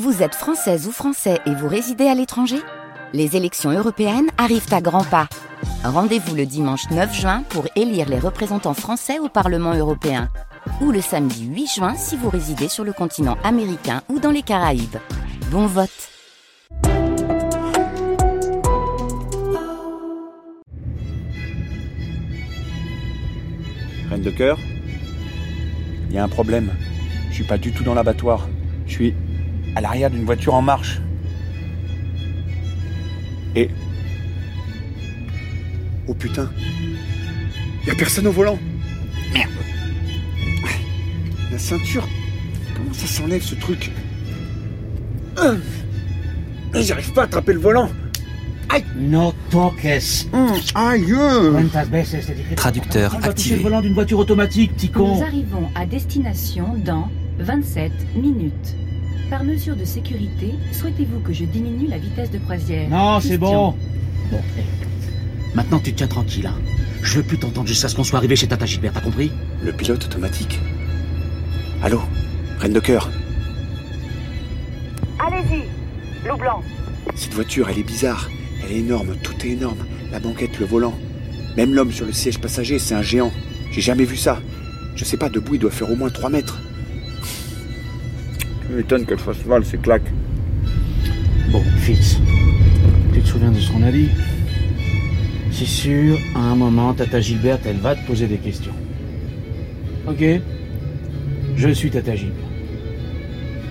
Vous êtes française ou français et vous résidez à l'étranger? Les élections européennes arrivent à grands pas. Rendez-vous le dimanche 9 juin pour élire les représentants français au Parlement européen. Ou le samedi 8 juin si vous résidez sur le continent américain ou dans les Caraïbes. Bon vote Reine de cœur Il y a un problème. Je suis pas du tout dans l'abattoir. Je suis à l'arrière d'une voiture en marche. Et. Oh putain Y a personne au volant Merde La ceinture Comment ça s'enlève ce truc? Euh. J'arrive pas à attraper le volant No toques. Hum, Aïe Traducteur On va toucher activé. le volant d'une voiture automatique, petit con. Nous arrivons à destination dans 27 minutes. Par mesure de sécurité, souhaitez-vous que je diminue la vitesse de croisière? Non, c'est bon. Bon. Maintenant, tu te tiens tranquille, hein. Je veux plus t'entendre jusqu'à ce qu'on soit arrivé chez Tata Gilbert, t'as compris? Le pilote automatique. Allô? Reine de cœur Allez-y, loup blanc. Cette voiture, elle est bizarre. Elle est énorme, tout est énorme. La banquette, le volant. Même l'homme sur le siège passager, c'est un géant. J'ai jamais vu ça. Je sais pas, debout, il doit faire au moins 3 mètres. Je m'étonne qu'elle fasse mal, ces claques. Bon, Fitz, tu te souviens de ce qu'on a dit? C'est sûr, à un moment, Tata Gilbert, elle va te poser des questions. Ok? Je suis Tata Gilbert.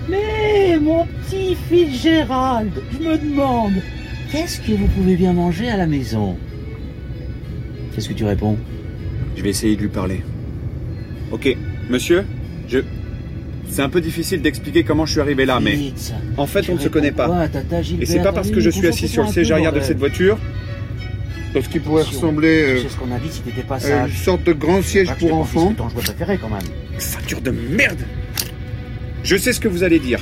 Mais, mon petit Fitzgerald, je me demande, qu'est-ce que vous pouvez bien manger à la maison? Qu'est-ce que tu réponds? Je vais essayer de lui parler. Ok, monsieur? C'est un peu difficile d'expliquer comment je suis arrivé là, mais... En fait, on ne se connaît pas. Et c'est pas parce que je suis assis sur le siège arrière de cette voiture, parce qu'il pourrait ressembler euh, C'est ce qu'on a dit si t'étais pas à une sorte de grand siège Pas pour enfants. quand même. Ceinture de merde Je sais ce que vous allez dire.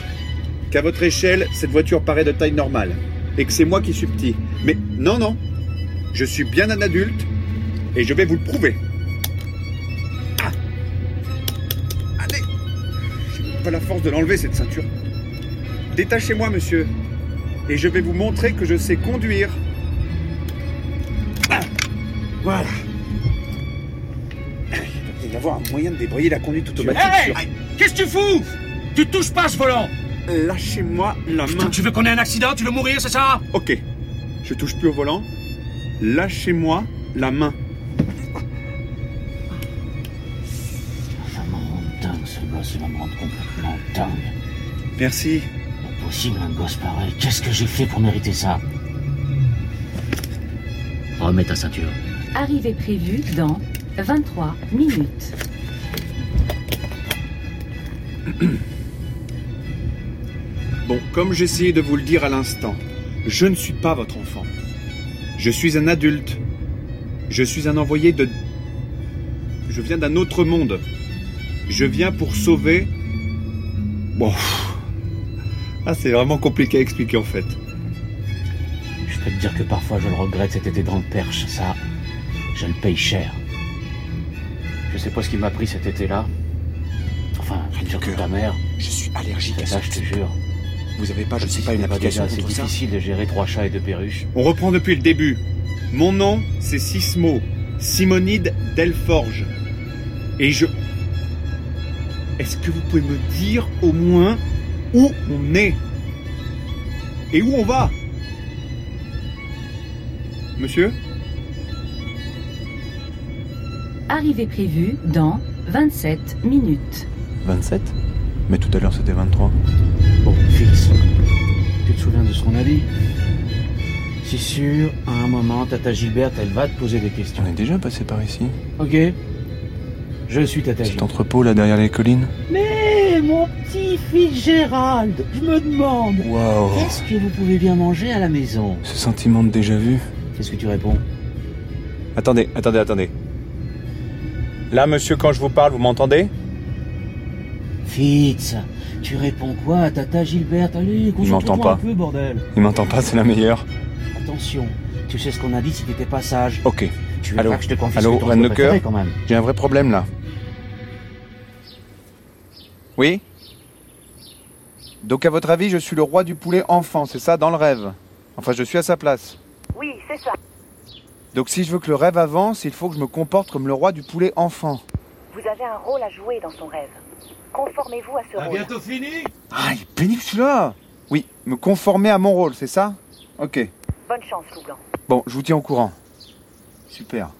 Qu'à votre échelle, cette voiture paraît de taille normale. Et que c'est moi qui suis petit. Mais non, non. Je suis bien un adulte. Et je vais vous le prouver. Pas la force de l'enlever, cette ceinture. Détachez-moi, monsieur. Et je vais vous montrer que je sais conduire. Ah Voilà. Il doit y avoir un moyen de débrayer la conduite automatique sur... Qu'est-ce que tu fous? Tu touches pas ce volant Lâchez-moi la main. Tu veux qu'on ait un accident? Tu veux mourir, c'est ça? Ok. Je touche plus au volant. Lâchez-moi la main. Me rendre complètement dingue. Merci. Pas possible, un gosse pareil. Qu'est-ce que j'ai fait pour mériter ça? Remets ta ceinture. Arrivée prévue dans 23 minutes. Bon, comme j'essayais de vous le dire à l'instant, je ne suis pas votre enfant. Je suis un adulte. Je suis un envoyé de... Je viens d'un autre monde. Je viens pour sauver... Bon... Ah, c'est vraiment compliqué à expliquer en fait. Je peux te dire que parfois je le regrette cet été dans le perche. Ça, je le paye cher. Je sais pas ce qui m'a pris cet été-là. Enfin, Rien du surtout cœur. ta mère. Je suis allergique à Ça, je te jure. Vous avez pas, je sais pas, une application ça difficile de gérer trois chats et deux perruches. On reprend depuis le début. Mon nom, c'est Sismo, Simonide Delforge. Et je... Est-ce que vous pouvez me dire au moins où on est Et où on va Monsieur Arrivée prévue dans 27 minutes. 27 Mais tout à l'heure c'était 23. Bon, Fitz, tu te souviens de ce qu'on a dit? C'est sûr, à un moment, Tata Gilbert, elle va te poser des questions. On est déjà passé par ici. Ok Je suis Tata Cet entrepôt là derrière les collines. Mais mon petit Fitzgerald, je me demande, Waouh qu'est-ce que vous pouvez bien manger à la maison? Ce sentiment de déjà vu. Qu'est-ce que tu réponds? Attendez, attendez, attendez. Là, monsieur, quand je vous parle, vous m'entendez? Fitz, tu réponds quoi à Tata Gilbert? Allez, concentre-toi m'entend pas. un peu, bordel. Il m'entend pas, c'est la meilleure. Attention, tu sais ce qu'on a dit si t'étais pas sage. Ok. Tu veux Allô pas que je te Allô, cœur quand même. J'ai un vrai problème là. Oui Donc à votre avis, je suis le roi du poulet enfant, c'est ça, dans le rêve? Enfin, je suis à sa place. Oui, c'est ça. Donc si je veux que le rêve avance, il faut que je me comporte comme le roi du poulet enfant. Vous avez un rôle à jouer dans son rêve. Conformez-vous à ce rôle. fini? Ah, il est pénible celui-là Oui, me conformer à mon rôle, c'est ça? Ok. Bonne chance, Loup Blanc. Bon, je vous tiens au courant. Super.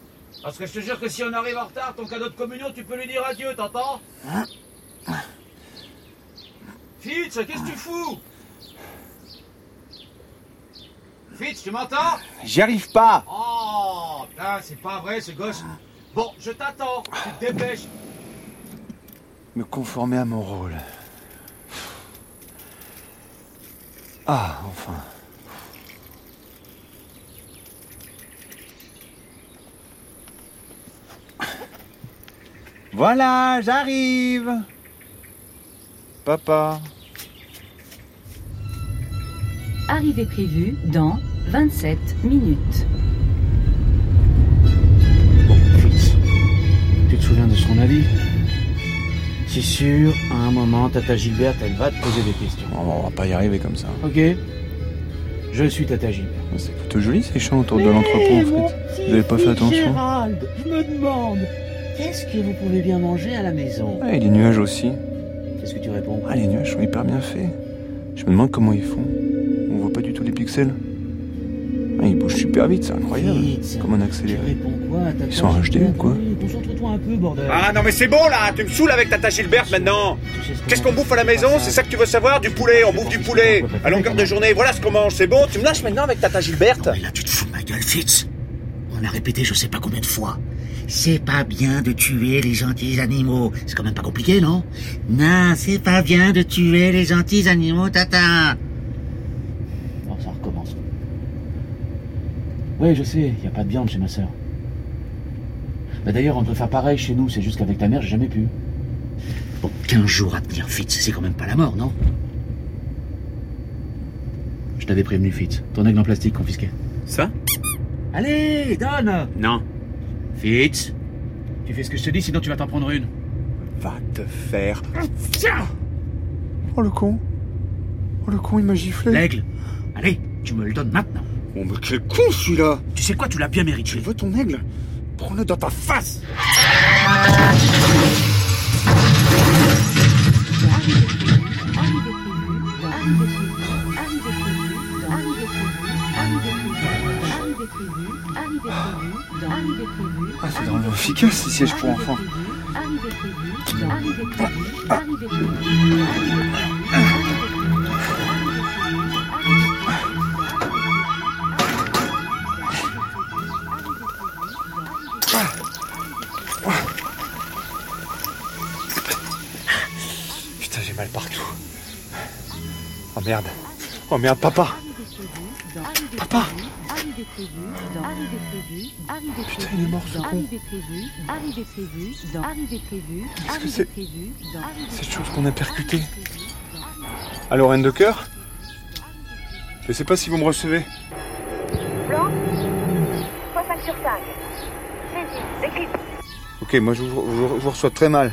Parce que je te jure que si on arrive en retard, ton cadeau de communion, tu peux lui dire adieu, t'entends? Fitz, qu'est-ce que tu fous? Fitz, tu m'entends? J'y arrive pas Oh, putain, c'est pas vrai ce gosse. Bon, je t'attends, tu te dépêches. Me conformer à mon rôle. Ah, enfin. Voilà, j'arrive Papa. Arrivée prévue dans 27 minutes. Bon, tu te souviens de ce qu'on a dit? C'est sûr, à un moment, Tata Gilberte, elle va te poser des questions. On va pas y arriver comme ça. Ok? Je suis Tata Gilberte. C'est plutôt joli ces champs autour de l'entrepôt en fait. Vous avez pas fait attention? Gérald, je me demande, qu'est-ce que vous pouvez bien manger à la maison? Ah, et les nuages aussi. Ah, les nuages sont hyper bien faits. Je me demande comment ils font. On voit pas du tout les pixels. Ah, ils bougent super vite, c'est incroyable. Fitz, Comme un accéléré. Ils sont en HD ou quoi un peu, bordel. Ah non mais c'est bon là, tu me saoules avec Tata Gilberte maintenant Tu sais ce Qu'est-ce qu'on bouffe à la maison C'est ça que tu veux savoir Du poulet, on bouffe du poulet À longueur de journée, voilà ce qu'on mange, c'est bon Tu me lâches maintenant avec Tata Gilberte Mais là, tu te fous de ma gueule, Fitz. On a répété je sais pas combien de fois. C'est pas bien de tuer les gentils animaux. C'est quand même pas compliqué, non? Non, c'est pas bien de tuer les gentils animaux, tata. Non, ça recommence. Oui, je sais, il a pas de viande chez ma sœur. Bah d'ailleurs, on peut faire pareil chez nous, c'est juste qu'avec ta mère, j'ai jamais pu. Bon, 15 jours à tenir, Fitz, c'est quand même pas la mort, non? Je t'avais prévenu, Fitz. Ton aigle en plastique confisqué. Ça? Allez, donne Non. Fitz Tu fais ce que je te dis, sinon tu vas t'en prendre une. Va te faire... Oh le con Oh le con, il m'a giflé L'aigle Allez, tu me le donnes maintenant. Oh mais quel con celui-là Tu sais quoi, tu l'as bien Tu mérité. veux ton aigle Prends-le dans ta face Ah, c'est vraiment efficace, ces sièges pour enfants. Putain, j'ai mal partout. Oh merde. Oh merde, papa. Papa. Putain, il est mort ce con. C'est Cette chose qu'on a percutée. Allô, reine de cœur Je sais pas si vous me recevez. Blanc Fois 5 sur 5. Saisi, décrypte. Ok, moi je vous, je- je vous reçois très mal.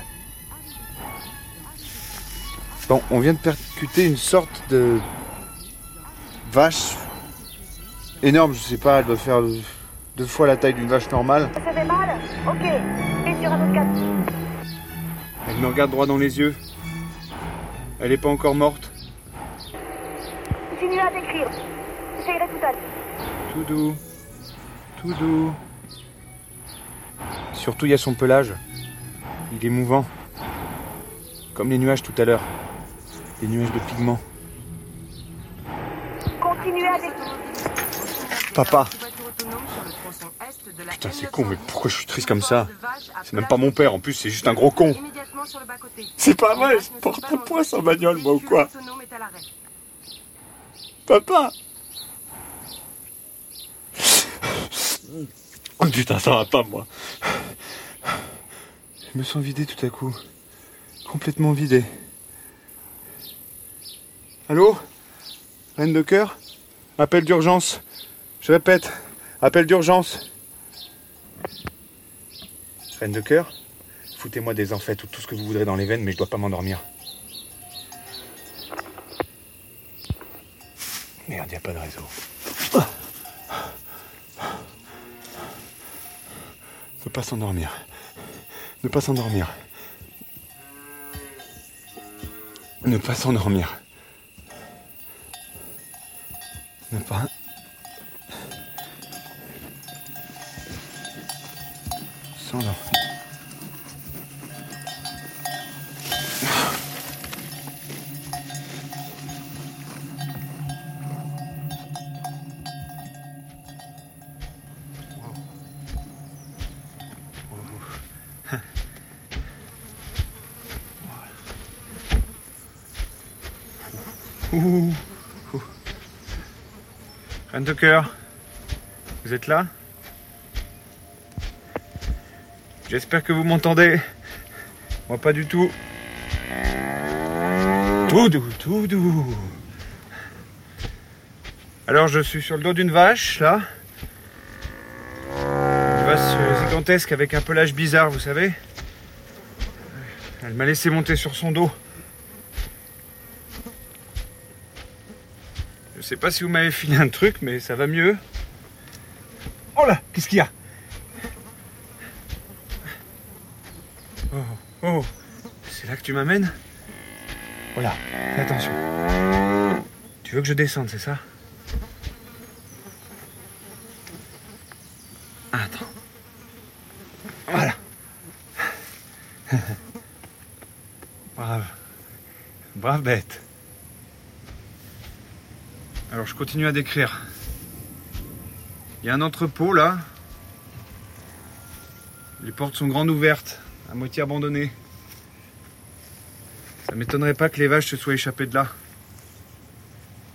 Bon, on vient de percuter une sorte de vache énorme, je sais pas, elle doit faire deux fois la taille d'une vache normale. Ça fait mal Ok. Et sur un autre cas. Elle me regarde droit dans les yeux. Elle est pas encore morte. Continuez à décrire. J'essayerai tout à l'heure. Tout doux. Tout doux. Surtout, il y a son pelage. Il est mouvant. Comme les nuages tout à l'heure. Les nuages de pigments. Continuez à décrire. Papa. Putain, c'est con, mais pourquoi je suis triste comme ça C'est même pas mon père, en plus, c'est juste un gros con. C'est pas vrai, je porte un poids sans bagnole, moi, ou quoi Papa Oh putain, ça va pas, moi. Je me sens vidé tout à coup. Complètement vidé. Allô? Reine de cœur? Appel d'urgence. Je répète, appel d'urgence. Reine de cœur Foutez-moi des enfêtes ou tout ce que vous voudrez dans les veines, mais je dois pas m'endormir. Merde, y a pas de réseau. Ne pas s'endormir. Ne pas s'endormir. Ne pas s'endormir. Ne pas. S'endormir. Cœur, vous êtes là? J'espère que vous m'entendez. Moi pas du tout. Tout doux, tout doux. Alors je suis sur le dos d'une vache, là. Une vache gigantesque avec un pelage bizarre, vous savez. Elle m'a laissé monter sur son dos. Je sais pas si vous m'avez filé un truc, mais ça va mieux. Oh là, qu'est-ce qu'il y a Oh, oh, c'est là que tu m'amènes Voilà, fais attention. Tu veux que je descende, c'est ça Attends. Voilà. Brave. Brave bête. Alors je continue à décrire. Il y a un entrepôt là. Les portes sont grandes ouvertes, à moitié abandonnées. M'étonnerait pas que les vaches se soient échappées de là.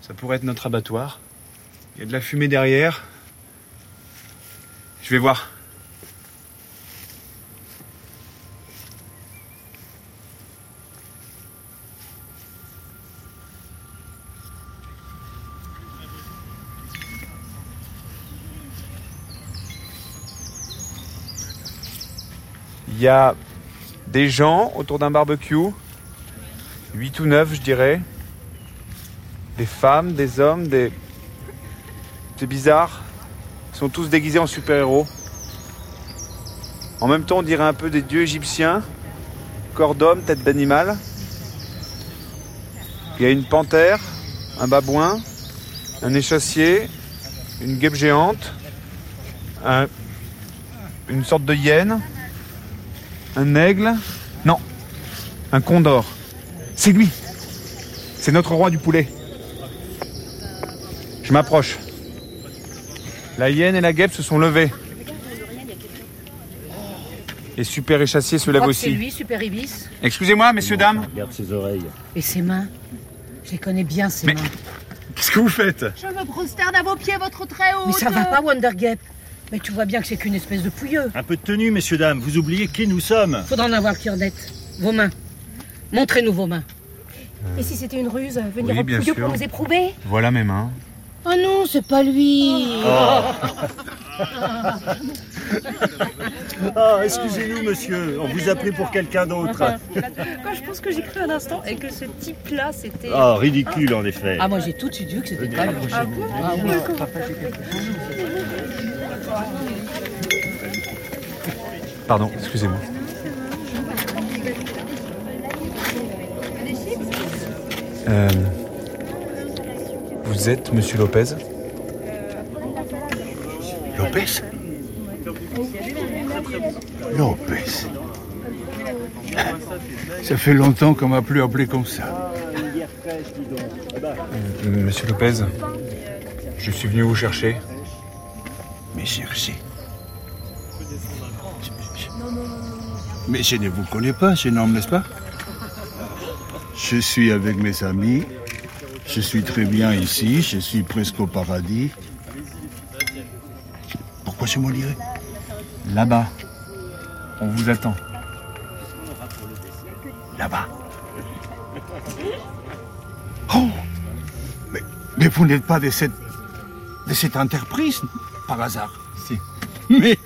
Ça pourrait être notre abattoir. Il y a de la fumée derrière. Je vais voir. Il y a des gens autour d'un barbecue. 8 ou 9, je dirais. Des femmes, des hommes, des. C'est bizarre. Ils sont tous déguisés en super-héros. En même temps, on dirait un peu des dieux égyptiens. Corps d'homme, tête d'animal. Il y a une panthère, un babouin, un échassier, une guêpe géante, un- une sorte de hyène, un aigle. Non, un condor. C'est lui. C'est notre roi du poulet. Je m'approche. La hyène et la guêpe se sont levées. Et super échassier se lève que C'est aussi. lui, Super Ibis. Excusez-moi, messieurs, dames. Regarde ses oreilles. Et ses mains Je les connais bien, ses Mais- mains. Qu'est-ce que vous faites? Je me prosterne à vos pieds, votre très haut. Mais ça va pas, Wonder Gap. Mais tu vois bien que c'est qu'une espèce de pouilleux. Un peu de tenue, messieurs, dames. Vous oubliez qui nous sommes. Faudra en avoir cœur net. Vos mains. Montrez-nous vos mains. Et si c'était une ruse, venir Oui, au bien pouilleux sûr. pour nous éprouver Voilà mes mains. Oh non, c'est pas lui. Ah, excusez-nous, monsieur. On vous a pris pour quelqu'un d'autre. Quand je pense que j'ai cru un instant et que ce type-là, c'était. Ah, ridicule, en effet. Ah, moi j'ai tout de suite vu que c'était pas lui. Ah oui. Pardon, excusez-moi. Euh, vous êtes Monsieur Lopez Lopez Lopez. Ça fait longtemps qu'on m'a plus appelé comme ça. Euh, Monsieur Lopez, je suis venu vous chercher. Mais cherchez. Mais je ne vous connais pas, jeune homme, n'est-ce pas? Je suis avec mes amis. Je suis très bien ici. Je suis presque au paradis. Pourquoi je m'en dirais Là-bas. On vous attend. Là-bas. Oh mais, mais vous n'êtes pas de cette, de cette entreprise, par hasard Si. Mais,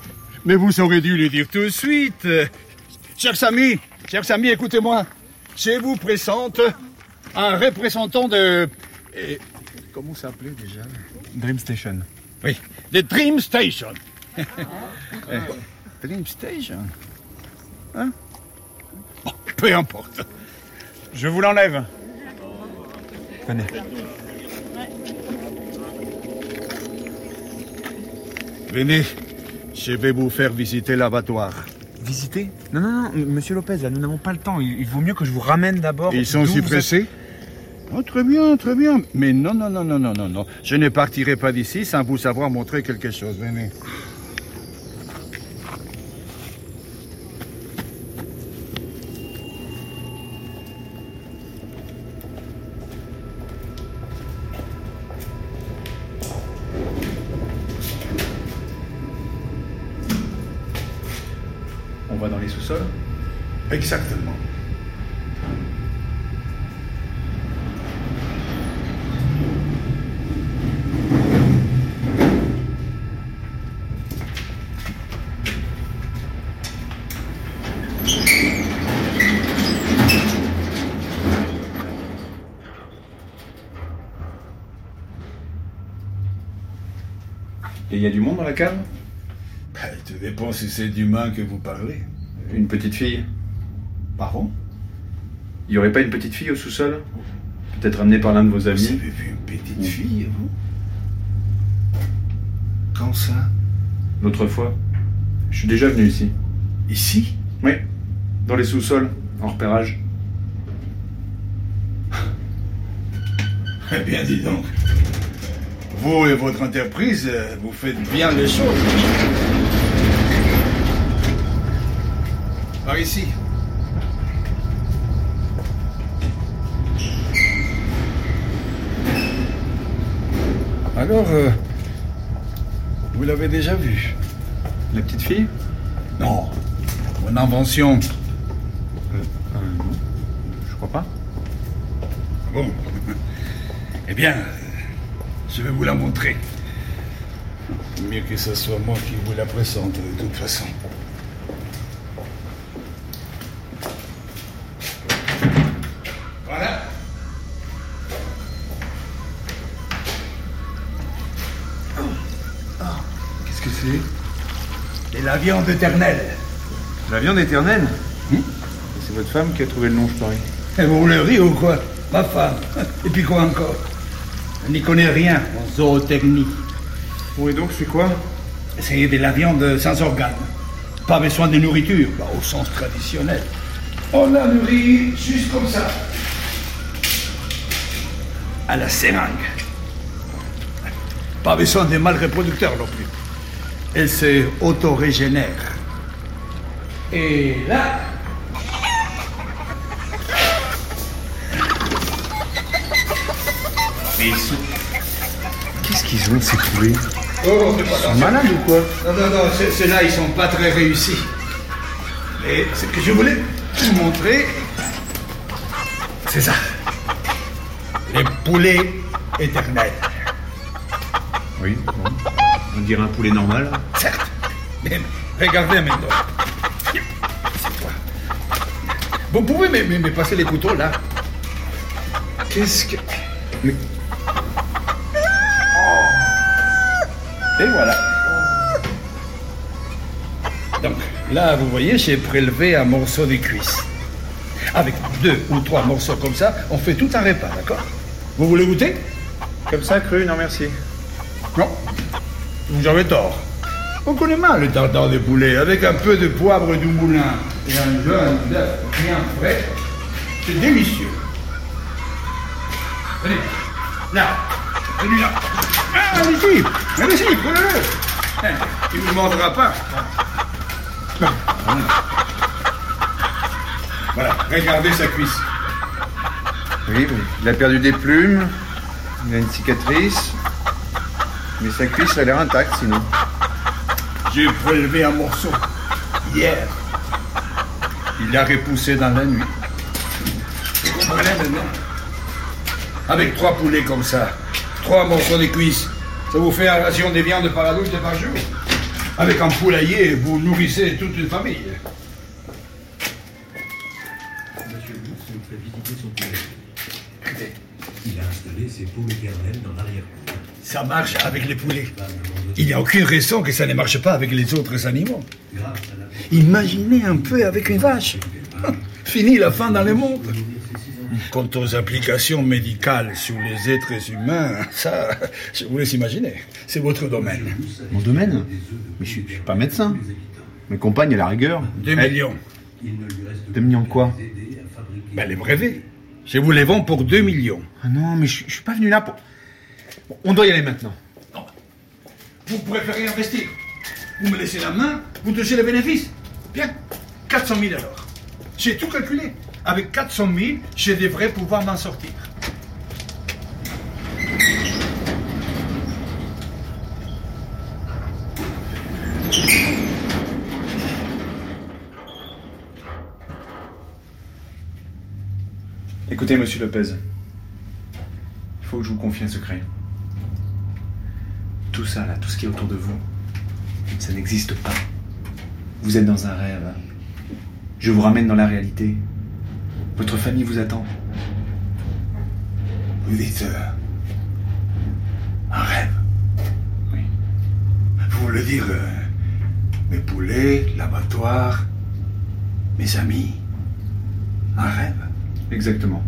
mais vous auriez dû le dire tout de suite. Chers amis, chers amis, écoutez-moi. Je vous présente un représentant de... euh, comment s'appelait déjà? Dream Station. Oui, The Dream Station. Eh, Dream Station? Hein? Bon, Peu importe. Je vous l'enlève. Venez. Venez, je vais vous faire visiter l'abattoir. Visiter Non, non, non, monsieur Lopez, là, nous n'avons pas le temps. Il, il vaut mieux que je vous ramène d'abord. Ils sont si êtes- pressés Oh, Très bien, très bien. Mais non, non, non, non, non, non, non. Je ne partirai pas d'ici sans vous savoir montrer quelque chose. Venez. On va dans les sous-sols Exactement. Et il y a du monde dans la cave? Dépend si c'est d'humain que vous parlez. Une petite fille Pardon? Il n'y aurait pas une petite fille au sous-sol? Peut-être amenée par l'un de vos Vous amis? avez vu une petite fille, vous? Quand ça? L'autre fois Je suis déjà venu ici. Ici? Oui. Dans les sous-sols, en repérage. Eh bien, dis donc. Vous et votre entreprise, euh, vous faites bien les choses. Par ici. Alors, euh, vous l'avez déjà vu La petite fille? Non. Mon invention. Euh, non. Je crois pas. Bon. Eh bien, euh, je vais vous la montrer. Mieux que ce soit moi qui vous la présente, de toute façon. Voilà. Qu'est-ce que c'est Et la viande éternelle. La viande éternelle C'est votre femme qui a trouvé le nom, je parie. Et vous voulez rire ou quoi? Ma femme. Et puis quoi encore? Elle n'y connaît rien en zootechnie. Oui, donc c'est quoi? C'est de la viande sans organes. Pas besoin de nourriture, bah, au sens traditionnel. On la nourrit juste comme ça. À la seringue. Pas besoin de mâles reproducteurs non plus. Elle se auto-régénère. Et là. Sont- Qu'est-ce qu'ils ont, ces poulets Oh, Ils sont malades ou quoi Non, non, non, ceux-là, ils sont pas très réussis. Mais ce que je voulais vous montrer, c'est ça. Les poulets éternels. Oui, bon. On dirait un poulet normal. Certes. Mais regardez maintenant. C'est toi. Vous pouvez me, me- me passer les couteaux, là Qu'est-ce que. Mais. Et voilà. Donc, là, vous voyez, j'ai prélevé un morceau de cuisse. Avec deux ou trois morceaux comme ça, on fait tout un repas, d'accord? Vous voulez goûter? Comme ça, cru, non merci. Non. Vous avez tort. On connaît mal le tartare de poulet, avec un peu de poivre du moulin et un jaune d'œuf bien frais. C'est délicieux. Venez. Là. Venez là. Ah, allez-y. Allez-y, prenez-le. Hein, Il ne vous mordra pas. Voilà, regardez sa cuisse. Oui, oui. Il a perdu des plumes. Il a une cicatrice. Mais sa cuisse a l'air intacte sinon. J'ai prélevé un morceau hier. Il l'a repoussé dans la nuit. Vous comprenez maintenant Avec trois poulets comme ça, trois morceaux de cuisse, ça vous fait un ration de viande par adulte par jour. Avec un poulailler, vous nourrissez toute une famille. Monsieur le bourse nous fait visiter son poulet. Il a installé Ça marche avec les poulets. Il n'y a aucune raison que ça ne marche pas avec les autres animaux. Imaginez un peu avec une vache. Fini la fin dans le monde. Quant aux applications médicales sur les êtres humains, ça, je vous laisse imaginer. C'est votre domaine. Mon domaine Mais je je suis pas médecin. Mes compagnes, à la rigueur. Deux millions. Deux millions de quoi Ben, les brevets. Je vous les vends pour 2 millions. Ah non, mais je, je suis pas venu là pour. Bon, on doit y aller maintenant. Vous préférez investir. Vous me laissez la main, vous touchez les bénéfices. Bien. 400 000 alors. J'ai tout calculé. Avec 400 000, je devrais pouvoir m'en sortir. Écoutez, monsieur Lopez. Il faut que je vous confie un secret. Tout ça, là, tout ce qui est autour de vous, ça n'existe pas. Vous êtes dans un rêve. Je vous ramène dans la réalité. Votre famille vous attend. Vous dites euh, un rêve. Oui. Vous voulez dire euh, mes poulets, l'abattoir, mes amis. Un rêve. Exactement.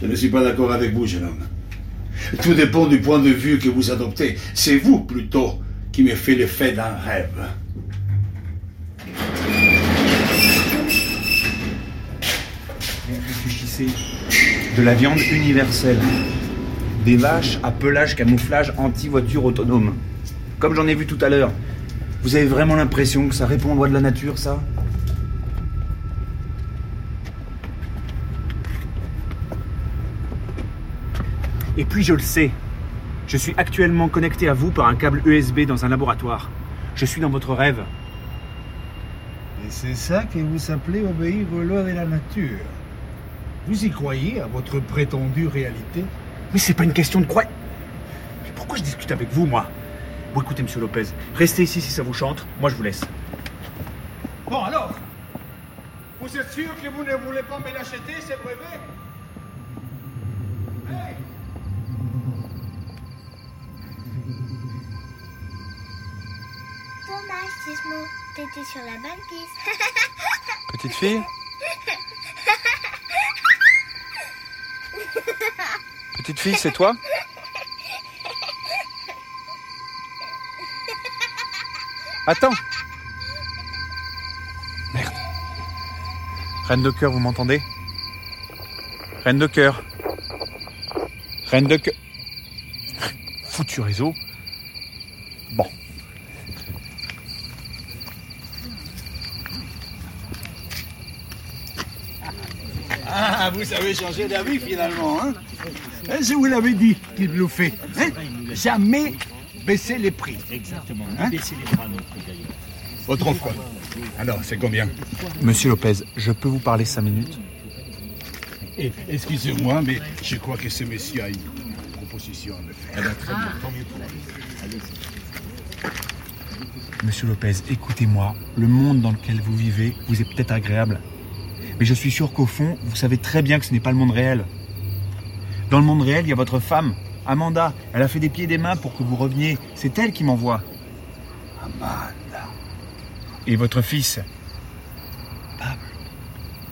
Je ne suis pas d'accord avec vous, jeune homme. Tout dépend du point de vue que vous adoptez. C'est vous, plutôt, qui me fait l'effet d'un rêve. Réfléchissez. De la viande universelle. Des vaches à pelage camouflage anti-voiture autonome. Comme j'en ai vu tout à l'heure. Vous avez vraiment l'impression que ça répond aux lois de la nature, ça? Et puis je le sais. Je suis actuellement connecté à vous par un câble USB dans un laboratoire. Je suis dans votre rêve. Et c'est ça que vous appelez obéir aux lois de la nature. Vous y croyez à votre prétendue réalité? Mais c'est pas une question de croire. Mais pourquoi je discute avec vous, moi? Bon, écoutez, monsieur Lopez, restez ici si ça vous chante. Moi, je vous laisse. Bon, alors Vous êtes sûr que vous ne voulez pas me l'acheter, ce brevet? Petite fille Petite fille, c'est toi? Attends Merde. Reine de cœur, vous m'entendez? Reine de cœur. Reine de cœur. Foutu réseau. Ah, vous avez changé d'avis finalement, hein Hein, Je vous l'avais dit qu'il bluffait. Hein Jamais baisser les prix. Exactement. baisser les bras non plus d'ailleurs. Autrefois. Alors, c'est combien? Monsieur Lopez, je peux vous parler cinq minutes? Eh, Excusez-moi, mais je crois que ce monsieur a une proposition à me faire. très bien. Tant mieux pour lui. Monsieur Lopez, écoutez-moi. Le monde dans lequel vous vivez vous est peut-être agréable. Mais je suis sûr qu'au fond, vous savez très bien que ce n'est pas le monde réel. Dans le monde réel, il y a votre femme, Amanda. Elle a fait des pieds et des mains pour que vous reveniez. C'est elle qui m'envoie. Amanda. Et votre fils Pablo.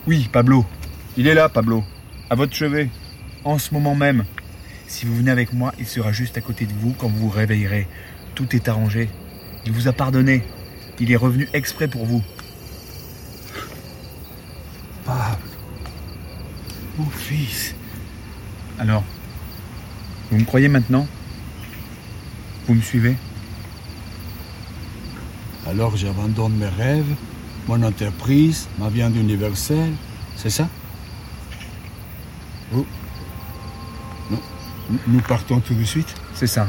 Oui, Pablo. Il est là, Pablo. À votre chevet. En ce moment même. Si vous venez avec moi, il sera juste à côté de vous quand vous vous réveillerez. Tout est arrangé. Il vous a pardonné. Il est revenu exprès pour vous. Pablo. Mon fils. Alors, vous me croyez maintenant? Vous me suivez? Alors j'abandonne mes rêves, mon entreprise, ma viande universelle, c'est ça? Vous nous, nous partons tout de suite? C'est ça.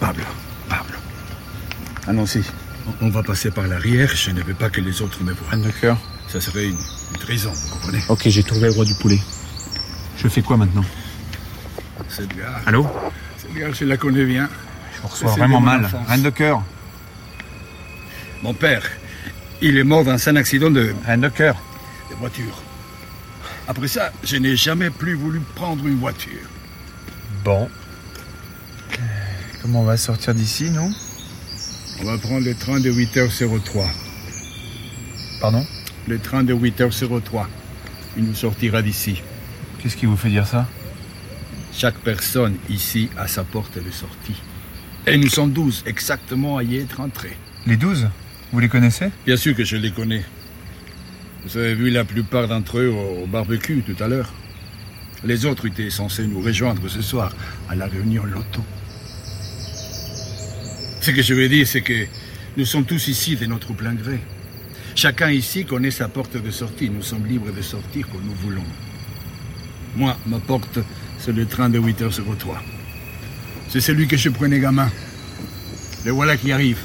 Pablo, Pablo. Allons-y. On on va passer par l'arrière, je ne veux pas que les autres me voient. de cœur. Ça serait une, une trahison, vous comprenez Ok, j'ai trouvé le roi du poulet. Je fais quoi maintenant Cette gare. Allô Cette gare, je la connais bien. Je vous reçois vraiment mal. Reine de cœur. Mon père Il est mort dans un accident de, Rien de cœur. de voiture. Après ça, je n'ai jamais plus voulu prendre une voiture. Bon. Comment on va sortir d'ici, nous On va prendre le train de 8h03. Pardon Le train de 8h03. Il nous sortira d'ici. Qu'est-ce qui vous fait dire ça? Chaque personne ici a sa porte de sortie. Et nous sommes 12 exactement à y être entrés. Les douze? Vous les connaissez? Bien sûr que je les connais. Vous avez vu la plupart d'entre eux au barbecue tout à l'heure. Les autres étaient censés nous rejoindre ce soir à la réunion loto. Ce que je veux dire, c'est que nous sommes tous ici de notre plein gré. Chacun ici connaît sa porte de sortie. Nous sommes libres de sortir quand nous voulons. Moi, ma porte, c'est le train de 8h03. C'est celui que je prenais gamin. Le voilà qui arrive.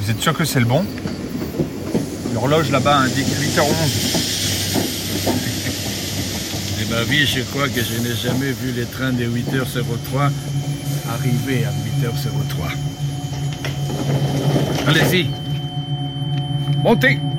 Vous êtes sûr que c'est le bon? L'horloge là-bas indique 8h11. De ma vie, je crois que je n'ai jamais vu les trains de 8h03 arriver à 8h03. Allez-y. Montei.